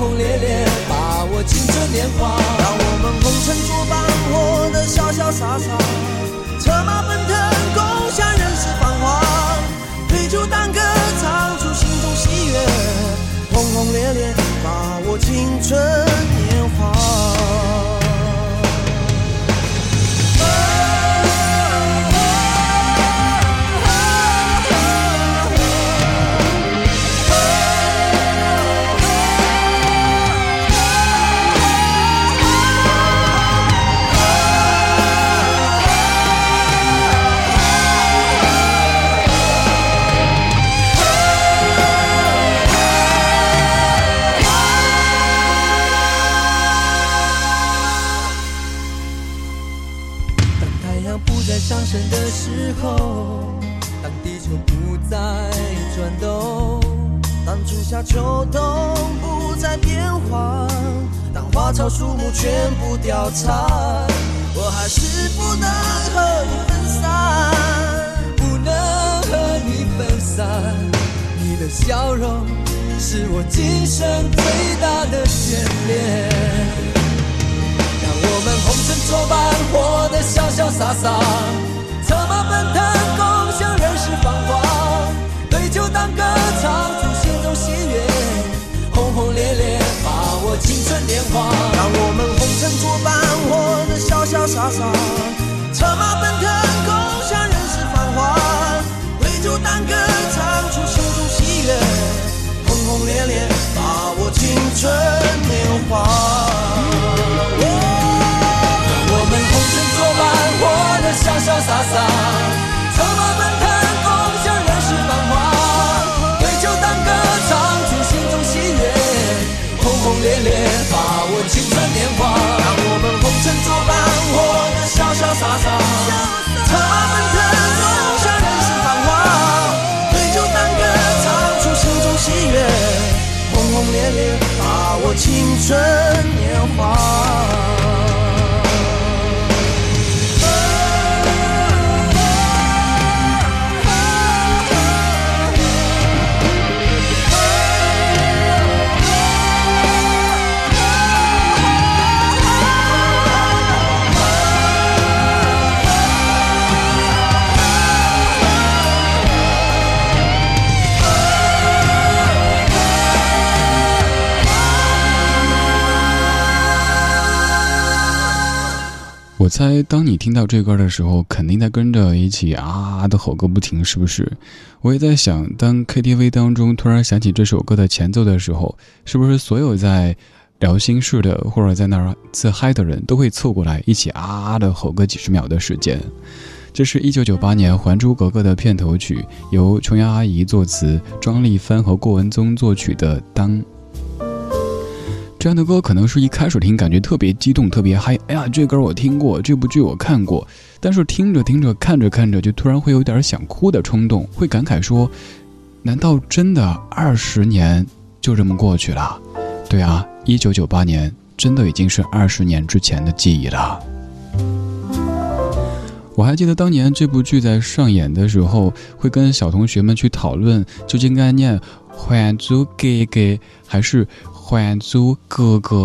轰轰烈烈，把握青春年华。让我们红尘作伴，活得潇潇洒洒，策马奔腾，共享人世繁华。对酒当歌，唱出心中喜悦，轰轰烈烈，把握青春笑容是我今生最大的眷恋。让我们红尘作伴，活得潇潇洒洒，策马奔腾，共享人世繁华。对酒当歌，唱出心中喜悦，轰轰烈烈，把握青春年华。让我们红尘作伴，活得潇潇洒洒，策马奔腾，春年华。我们红尘作伴，活得潇潇洒洒，我猜，当你听到这歌的时候，肯定在跟着一起啊的吼个不停，是不是？我也在想，当 KTV 当中突然响起这首歌的前奏的时候，是不是所有在聊心事的或者在那儿自嗨的人都会凑过来一起啊的吼个几十秒的时间？这是一九九八年《还珠格格》的片头曲，由琼瑶阿姨作词，庄丽帆和郭文宗作曲的《当》。这样的歌可能是一开始听感觉特别激动、特别嗨，哎呀，这歌我听过，这部剧我看过，但是听着听着、看着看着，就突然会有点想哭的冲动，会感慨说：难道真的二十年就这么过去了？对啊，一九九八年真的已经是二十年之前的记忆了。我还记得当年这部剧在上演的时候，会跟小同学们去讨论，究竟该念《还珠格格》还是《还珠格格》，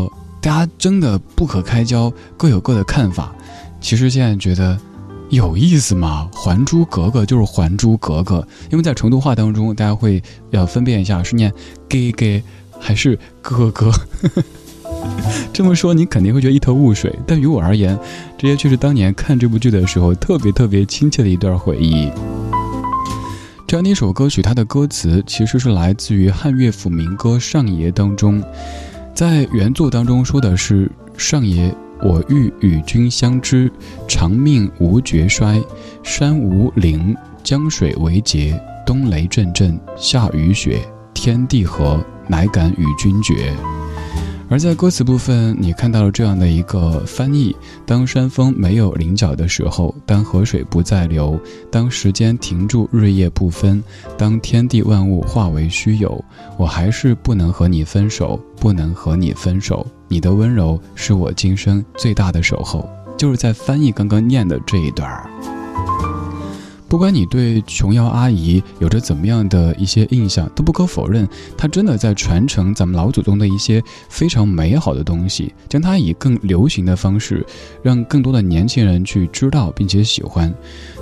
大家争得不可开交，各有各的看法。其实现在觉得，有意思吗？《还珠格格》就是《还珠格格》，因为在成都话当中，大家会要分辨一下是念“给给”还是“哥哥”。这么说你肯定会觉得一头雾水，但于我而言，这些却是当年看这部剧的时候特别特别亲切的一段回忆。这样的一首歌曲，它的歌词其实是来自于汉乐府民歌《上爷》当中，在原作当中说的是：“上爷，我欲与君相知，长命无绝衰。山无陵，江水为竭，冬雷阵阵，夏雨雪，天地合，乃敢与君绝。”而在歌词部分，你看到了这样的一个翻译：当山峰没有棱角的时候，当河水不再流，当时间停住，日夜不分，当天地万物化为虚有，我还是不能和你分手，不能和你分手。你的温柔是我今生最大的守候。就是在翻译刚刚念的这一段儿。不管你对琼瑶阿姨有着怎么样的一些印象，都不可否认，她真的在传承咱们老祖宗的一些非常美好的东西，将它以更流行的方式，让更多的年轻人去知道并且喜欢。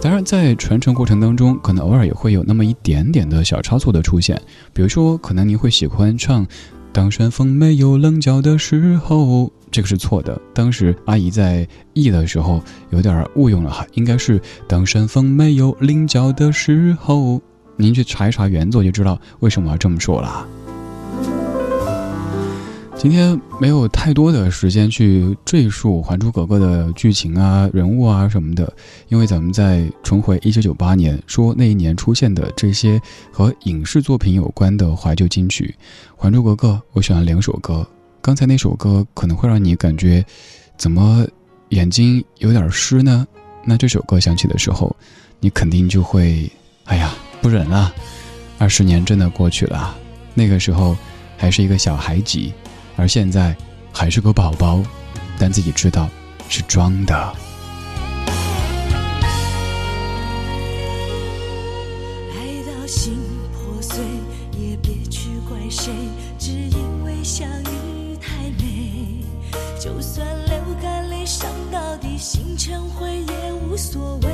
当然，在传承过程当中，可能偶尔也会有那么一点点的小差错的出现，比如说，可能您会喜欢唱。当山峰没有棱角的时候，这个是错的。当时阿姨在译的时候有点误用了哈，应该是当山峰没有棱角的时候。您去查一查原作就知道为什么要这么说了。今天没有太多的时间去赘述《还珠格格》的剧情啊、人物啊什么的，因为咱们在重回一九九八年，说那一年出现的这些和影视作品有关的怀旧金曲，《还珠格格》我选了两首歌。刚才那首歌可能会让你感觉，怎么眼睛有点湿呢？那这首歌响起的时候，你肯定就会，哎呀，不忍了。二十年真的过去了，那个时候还是一个小孩子。而现在还是个宝宝但自己知道是装的。爱到心破碎也别去怪谁只因为相遇太美。就算流干泪伤到底心成灰也无所谓。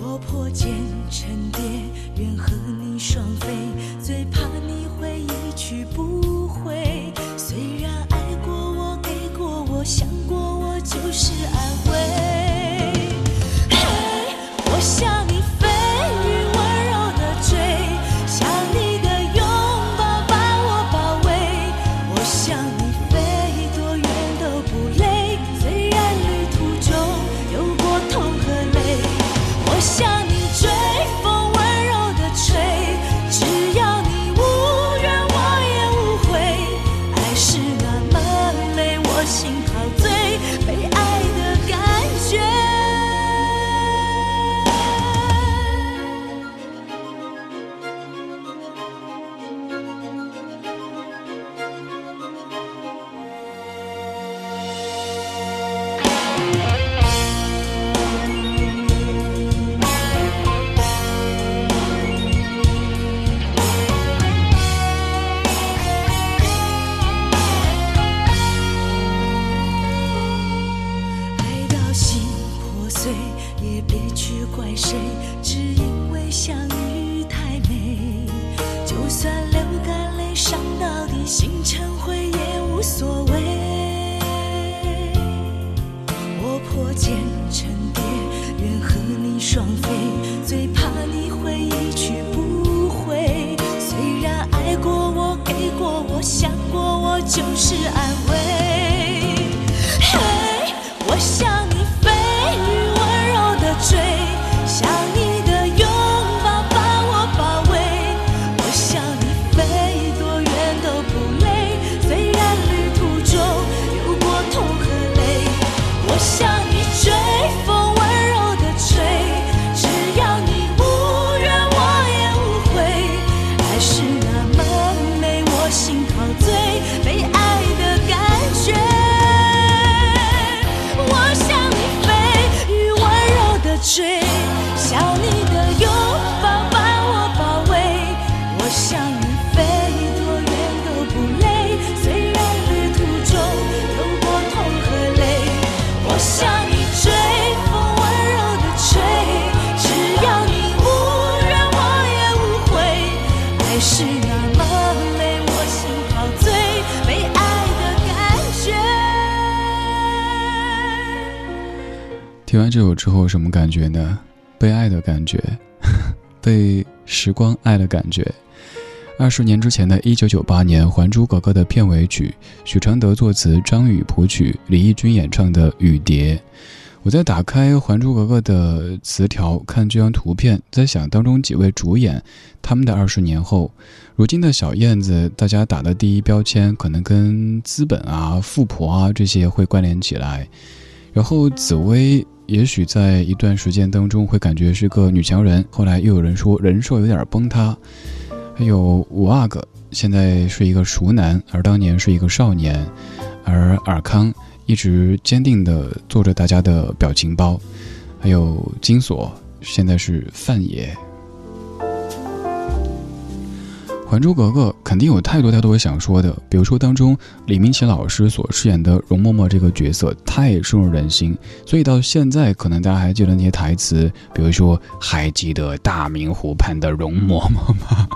我破茧成蝶愿和你双飞我想过我就是安慰。嘿我想听完这首之后，什么感觉呢？被爱的感觉，被时光爱的感觉。二十年之前的一九九八年，《还珠格格》的片尾曲，许常德作词，张宇谱曲，李翊君演唱的《雨蝶》。我在打开《还珠格格》的词条，看这张图片，在想当中几位主演，他们的二十年后，如今的小燕子，大家打的第一标签可能跟资本啊、富婆啊这些会关联起来。然后紫薇，也许在一段时间当中会感觉是个女强人，后来又有人说人设有点崩塌。还有五阿哥，现在是一个熟男，而当年是一个少年，而尔康。一直坚定的做着大家的表情包，还有金锁，现在是范爷。《还珠格格》肯定有太多太多想说的，比如说当中李明启老师所饰演的容嬷嬷这个角色太深入人心，所以到现在可能大家还记得那些台词，比如说还记得大明湖畔的容嬷嬷吗？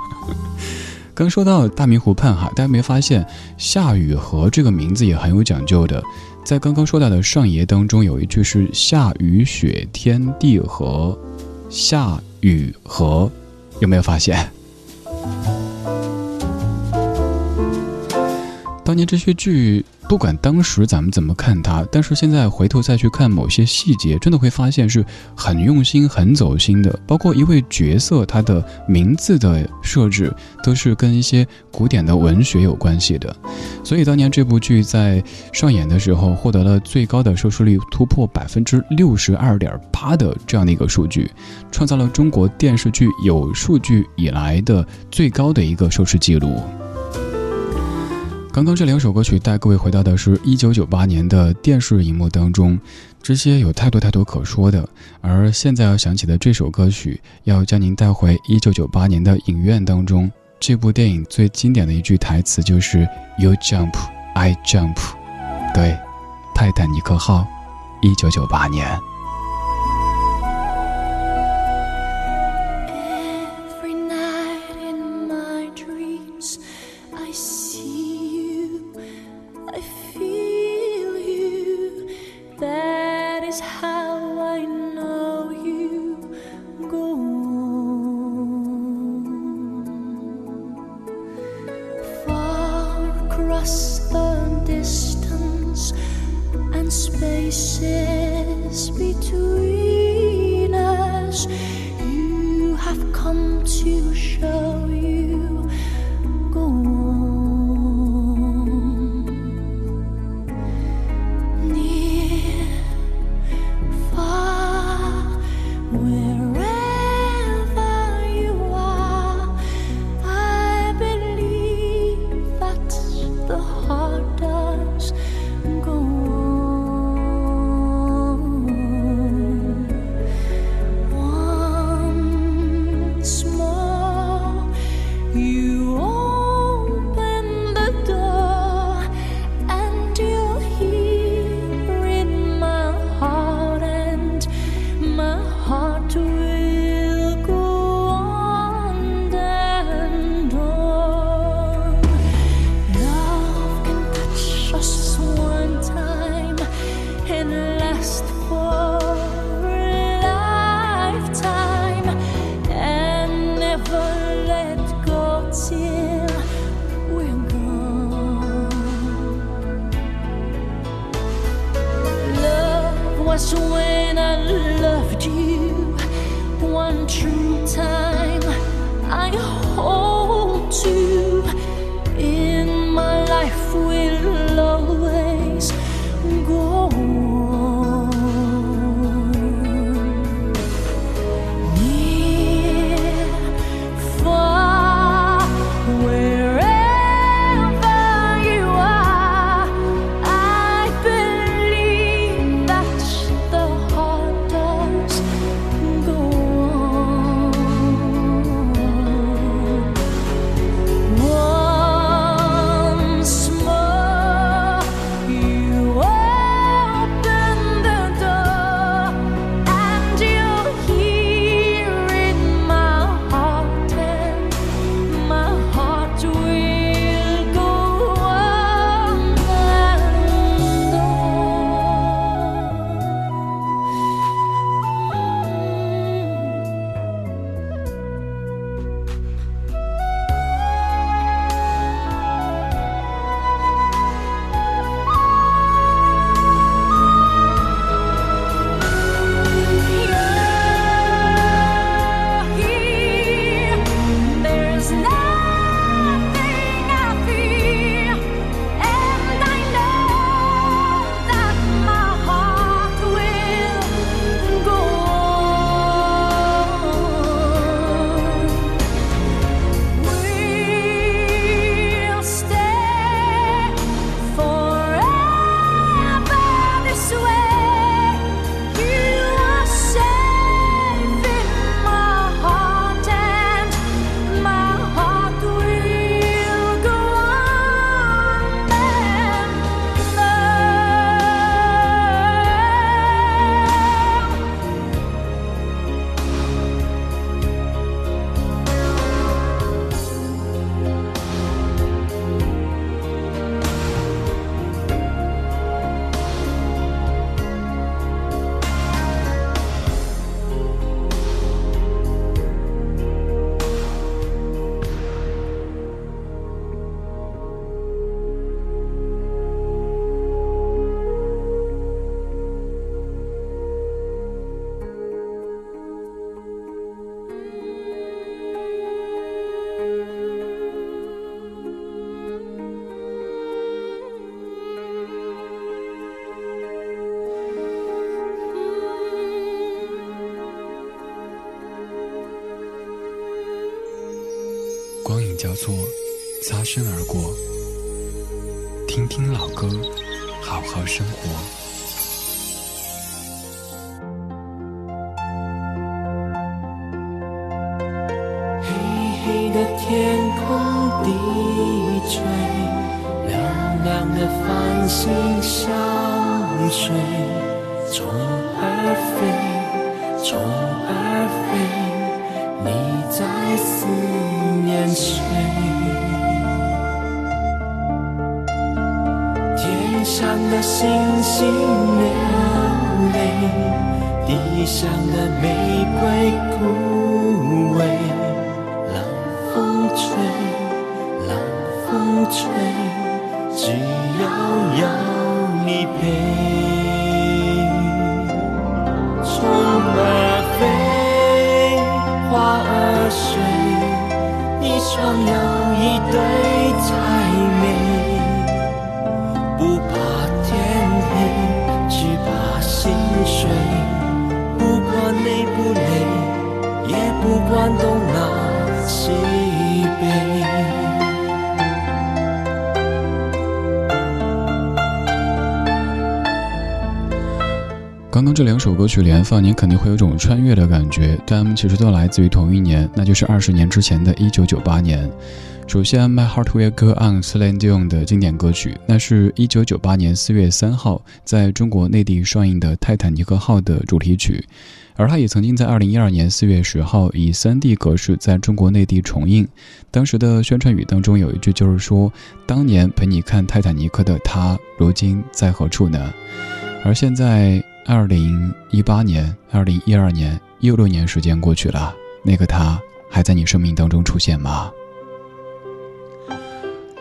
刚说到大明湖畔哈，大家没发现夏雨荷这个名字也很有讲究的。在刚刚说到的上爷当中，有一句是“夏雨雪天地合”，夏雨荷，有没有发现？当年这些剧。不管当时咱们怎么看它，但是现在回头再去看某些细节，真的会发现是很用心、很走心的。包括一位角色，他的名字的设置都是跟一些古典的文学有关系的。所以当年这部剧在上演的时候，获得了最高的收视率，突破百分之六十二点八的这样的一个数据，创造了中国电视剧有数据以来的最高的一个收视记录。刚刚这两首歌曲带各位回到的是一九九八年的电视荧幕当中，这些有太多太多可说的。而现在要想起的这首歌曲，要将您带回一九九八年的影院当中。这部电影最经典的一句台词就是 “You jump, I jump”。对，《泰坦尼克号》，一九九八年。spaces between us. You have come to show. 交错，擦身而过。听听老歌，好好生活。黑黑的天空低垂，亮亮的繁星相随，虫儿飞，虫星星流泪，地上的玫不管东南西北。刚刚这两首歌曲连放，您肯定会有种穿越的感觉，但其实都来自于同一年，那就是二十年之前的一九九八年。首先，My Heart Will Go On，斯兰迪翁的经典歌曲，那是一九九八年四月三号在中国内地上映的《泰坦尼克号》的主题曲。而他也曾经在二零一二年四月十号以三 D 格式在中国内地重映。当时的宣传语当中有一句就是说：“当年陪你看泰坦尼克的他，如今在何处呢？”而现在二零一八年、二零一二年又六年时间过去了，那个他还在你生命当中出现吗？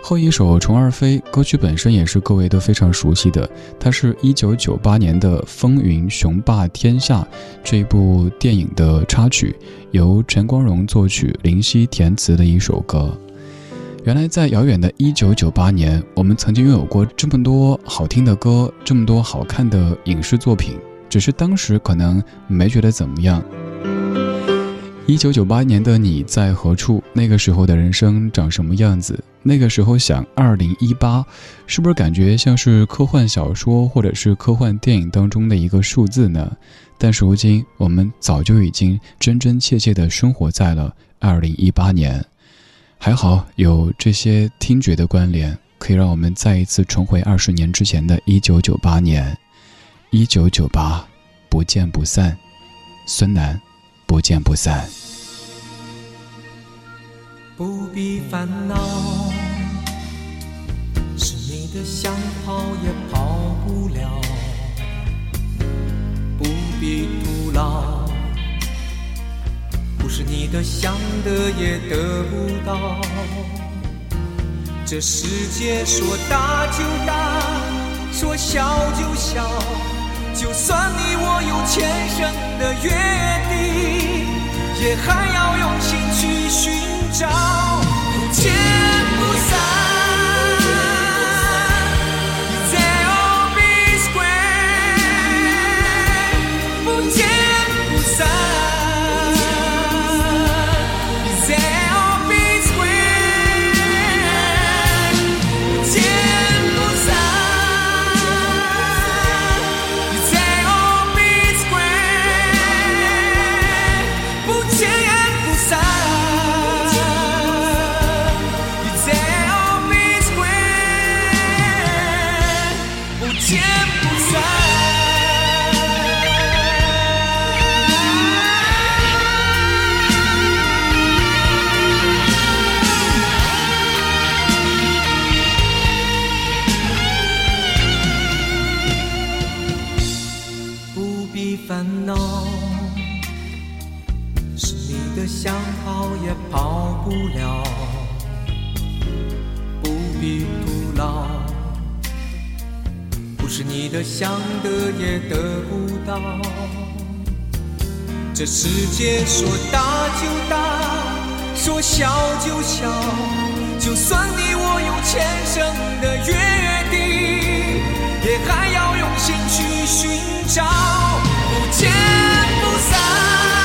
后一首《虫儿飞》歌曲本身也是各位都非常熟悉的，它是一九九八年的《风云雄霸天下》这一部电影的插曲，由陈光荣作曲、林夕填词的一首歌。原来在遥远的一九九八年，我们曾经拥有过这么多好听的歌，这么多好看的影视作品，只是当时可能没觉得怎么样。一九九八年的你在何处？那个时候的人生长什么样子？那个时候想二零一八，是不是感觉像是科幻小说或者是科幻电影当中的一个数字呢？但是如今我们早就已经真真切切的生活在了二零一八年。还好有这些听觉的关联，可以让我们再一次重回二十年之前的一九九八年。一九九八，不见不散。孙楠。不见不散。不必烦恼，是你的想跑也跑不了。不必徒劳，不是你的想得也得不到。这世界说大就大，说小就小。就算你我有前生的约定，也还要用心去寻找，这世界说大就大，说小就小，就算你我有前生的约定，也还要用心去寻找，不见不散。